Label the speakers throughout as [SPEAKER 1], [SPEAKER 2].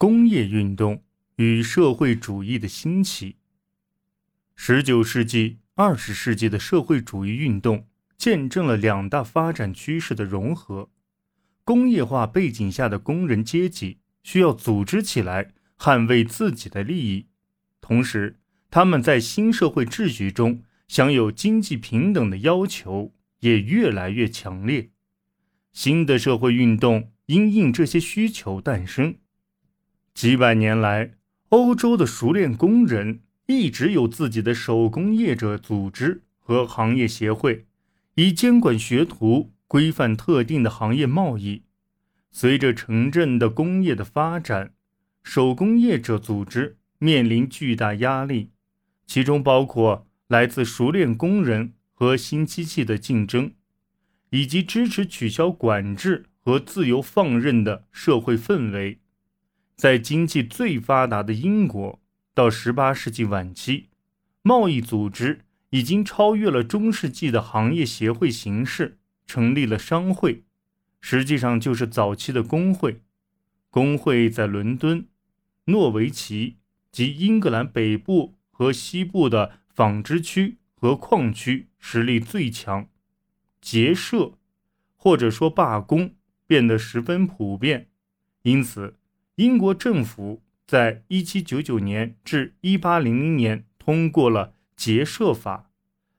[SPEAKER 1] 工业运动与社会主义的兴起。十九世纪、二十世纪的社会主义运动见证了两大发展趋势的融合。工业化背景下的工人阶级需要组织起来捍卫自己的利益，同时他们在新社会秩序中享有经济平等的要求也越来越强烈。新的社会运动因应这些需求诞生。几百年来，欧洲的熟练工人一直有自己的手工业者组织和行业协会，以监管学徒、规范特定的行业贸易。随着城镇的工业的发展，手工业者组织面临巨大压力，其中包括来自熟练工人和新机器的竞争，以及支持取消管制和自由放任的社会氛围。在经济最发达的英国，到18世纪晚期，贸易组织已经超越了中世纪的行业协会形式，成立了商会，实际上就是早期的工会。工会在伦敦、诺维奇及英格兰北部和西部的纺织区和矿区实力最强，结社或者说罢工变得十分普遍，因此。英国政府在1799年至1800年通过了结社法，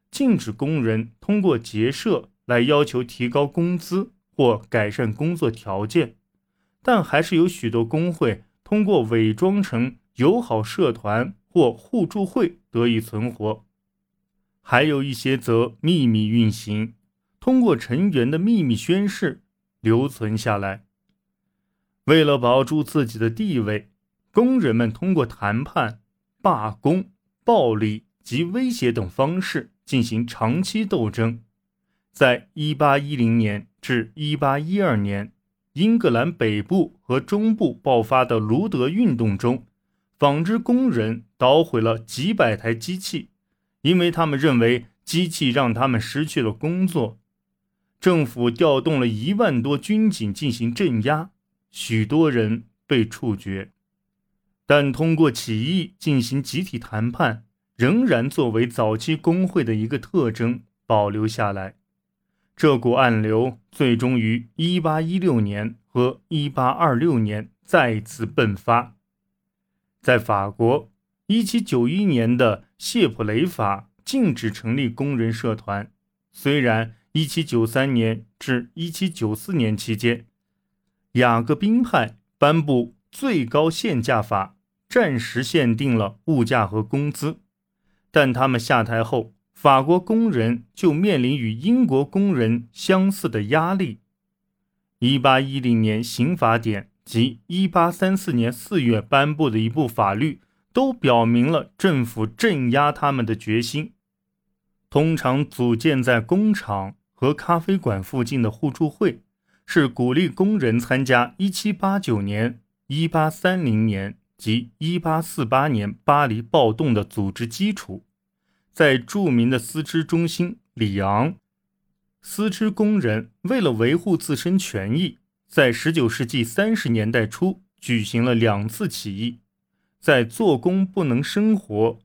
[SPEAKER 1] 禁止工人通过结社来要求提高工资或改善工作条件，但还是有许多工会通过伪装成友好社团或互助会得以存活，还有一些则秘密运行，通过成员的秘密宣誓留存下来。为了保住自己的地位，工人们通过谈判、罢工、暴力及威胁等方式进行长期斗争。在1810年至1812年，英格兰北部和中部爆发的卢德运动中，纺织工人捣毁了几百台机器，因为他们认为机器让他们失去了工作。政府调动了一万多军警进行镇压。许多人被处决，但通过起义进行集体谈判，仍然作为早期工会的一个特征保留下来。这股暗流最终于1816年和1826年再次迸发。在法国，1791年的谢普雷法禁止成立工人社团，虽然1793年至1794年期间。雅各宾派颁布最高限价法，暂时限定了物价和工资，但他们下台后，法国工人就面临与英国工人相似的压力。一八一零年刑法典及一八三四年四月颁布的一部法律，都表明了政府镇压他们的决心。通常组建在工厂和咖啡馆附近的互助会。是鼓励工人参加1789年、1830年及1848年巴黎暴动的组织基础。在著名的丝织中心里昂，丝织工人为了维护自身权益，在19世纪30年代初举行了两次起义。在“做工不能生活，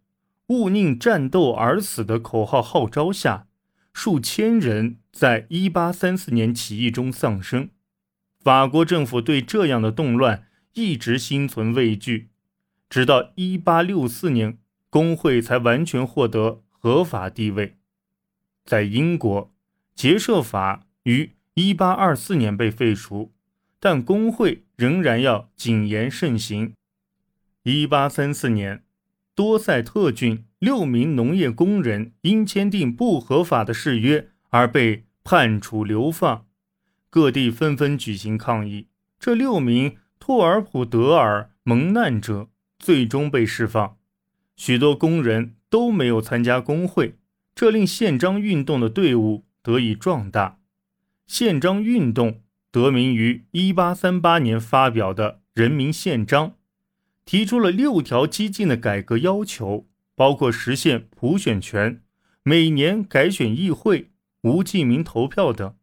[SPEAKER 1] 勿宁战斗而死”的口号号召下。数千人在1834年起义中丧生，法国政府对这样的动乱一直心存畏惧，直到1864年，工会才完全获得合法地位。在英国，结社法于1824年被废除，但工会仍然要谨言慎行。1834年，多塞特郡。六名农业工人因签订不合法的誓约而被判处流放，各地纷纷举行抗议。这六名托尔普德尔蒙难者最终被释放。许多工人都没有参加工会，这令宪章运动的队伍得以壮大。宪章运动得名于1838年发表的《人民宪章》，提出了六条激进的改革要求。包括实现普选权、每年改选议会、无记名投票等。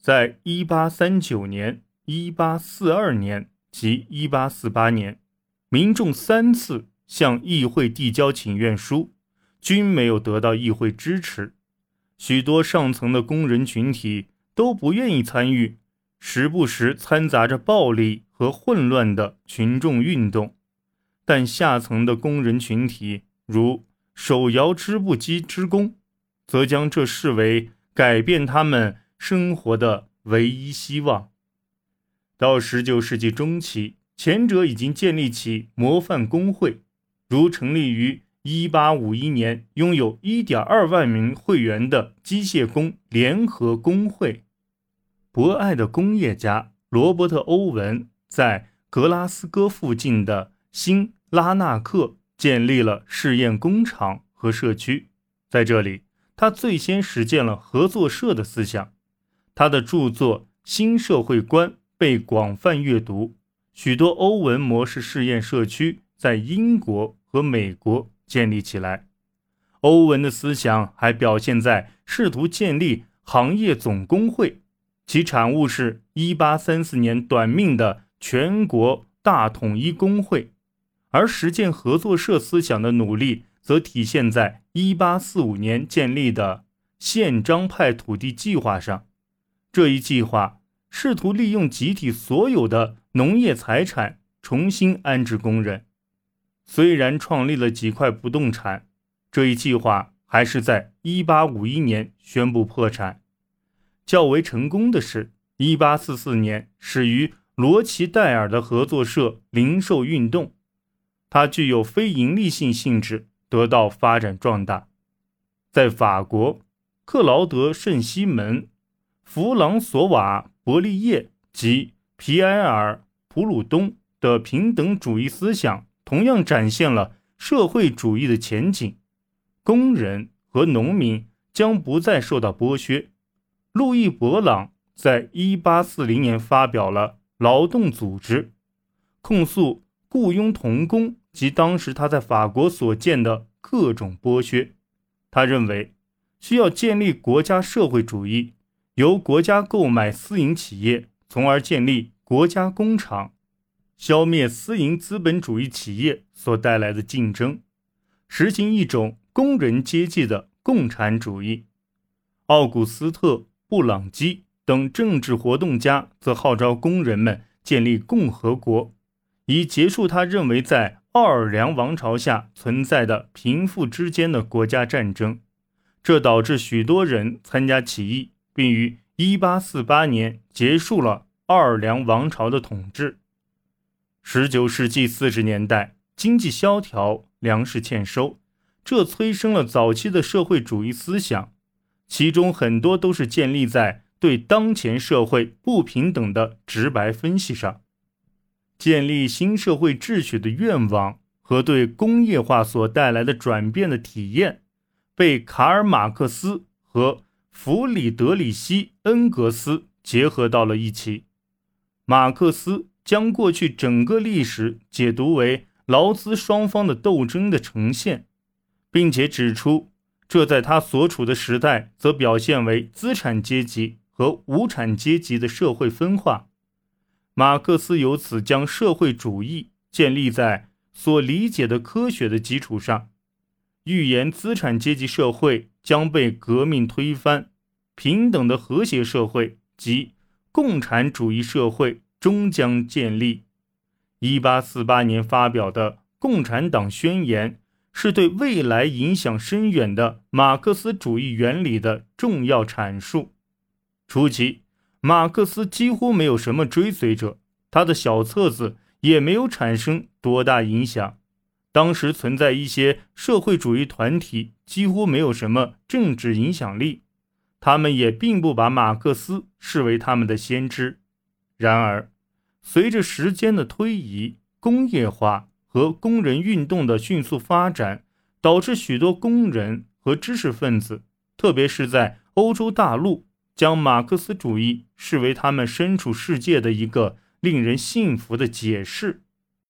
[SPEAKER 1] 在1839年、1842年及1848年，民众三次向议会递交请愿书，均没有得到议会支持。许多上层的工人群体都不愿意参与，时不时掺杂着暴力和混乱的群众运动。但下层的工人群体，如手摇织布机职工，则将这视为改变他们生活的唯一希望。到十九世纪中期，前者已经建立起模范工会，如成立于一八五一年、拥有一点二万名会员的机械工联合工会。博爱的工业家罗伯特·欧文在格拉斯哥附近的新拉纳克建立了试验工厂和社区，在这里，他最先实践了合作社的思想。他的著作《新社会观》被广泛阅读，许多欧文模式试验社区在英国和美国建立起来。欧文的思想还表现在试图建立行业总工会，其产物是1834年短命的全国大统一工会。而实践合作社思想的努力，则体现在1845年建立的宪章派土地计划上。这一计划试图利用集体所有的农业财产重新安置工人。虽然创立了几块不动产，这一计划还是在1851年宣布破产。较为成功的是，1844年始于罗奇戴尔的合作社零售运动。它具有非盈利性性质，得到发展壮大。在法国，克劳德·圣西门、弗朗索瓦·伯利叶及皮埃尔·普鲁东的平等主义思想，同样展现了社会主义的前景。工人和农民将不再受到剥削。路易·勃朗在1840年发表了《劳动组织》，控诉雇佣童工。及当时他在法国所见的各种剥削，他认为需要建立国家社会主义，由国家购买私营企业，从而建立国家工厂，消灭私营资本主义企业所带来的竞争，实行一种工人阶级的共产主义。奥古斯特·布朗基等政治活动家则号召工人们建立共和国，以结束他认为在。奥尔良王朝下存在的贫富之间的国家战争，这导致许多人参加起义，并于1848年结束了奥尔良王朝的统治。19世纪40年代，经济萧条，粮食欠收，这催生了早期的社会主义思想，其中很多都是建立在对当前社会不平等的直白分析上。建立新社会秩序的愿望和对工业化所带来的转变的体验，被卡尔·马克思和弗里德里希·恩格斯结合到了一起。马克思将过去整个历史解读为劳资双方的斗争的呈现，并且指出，这在他所处的时代则表现为资产阶级和无产阶级的社会分化。马克思由此将社会主义建立在所理解的科学的基础上，预言资产阶级社会将被革命推翻，平等的和谐社会及共产主义社会终将建立。一八四八年发表的《共产党宣言》是对未来影响深远的马克思主义原理的重要阐述。初期。马克思几乎没有什么追随者，他的小册子也没有产生多大影响。当时存在一些社会主义团体，几乎没有什么政治影响力，他们也并不把马克思视为他们的先知。然而，随着时间的推移，工业化和工人运动的迅速发展，导致许多工人和知识分子，特别是在欧洲大陆。将马克思主义视为他们身处世界的一个令人信服的解释。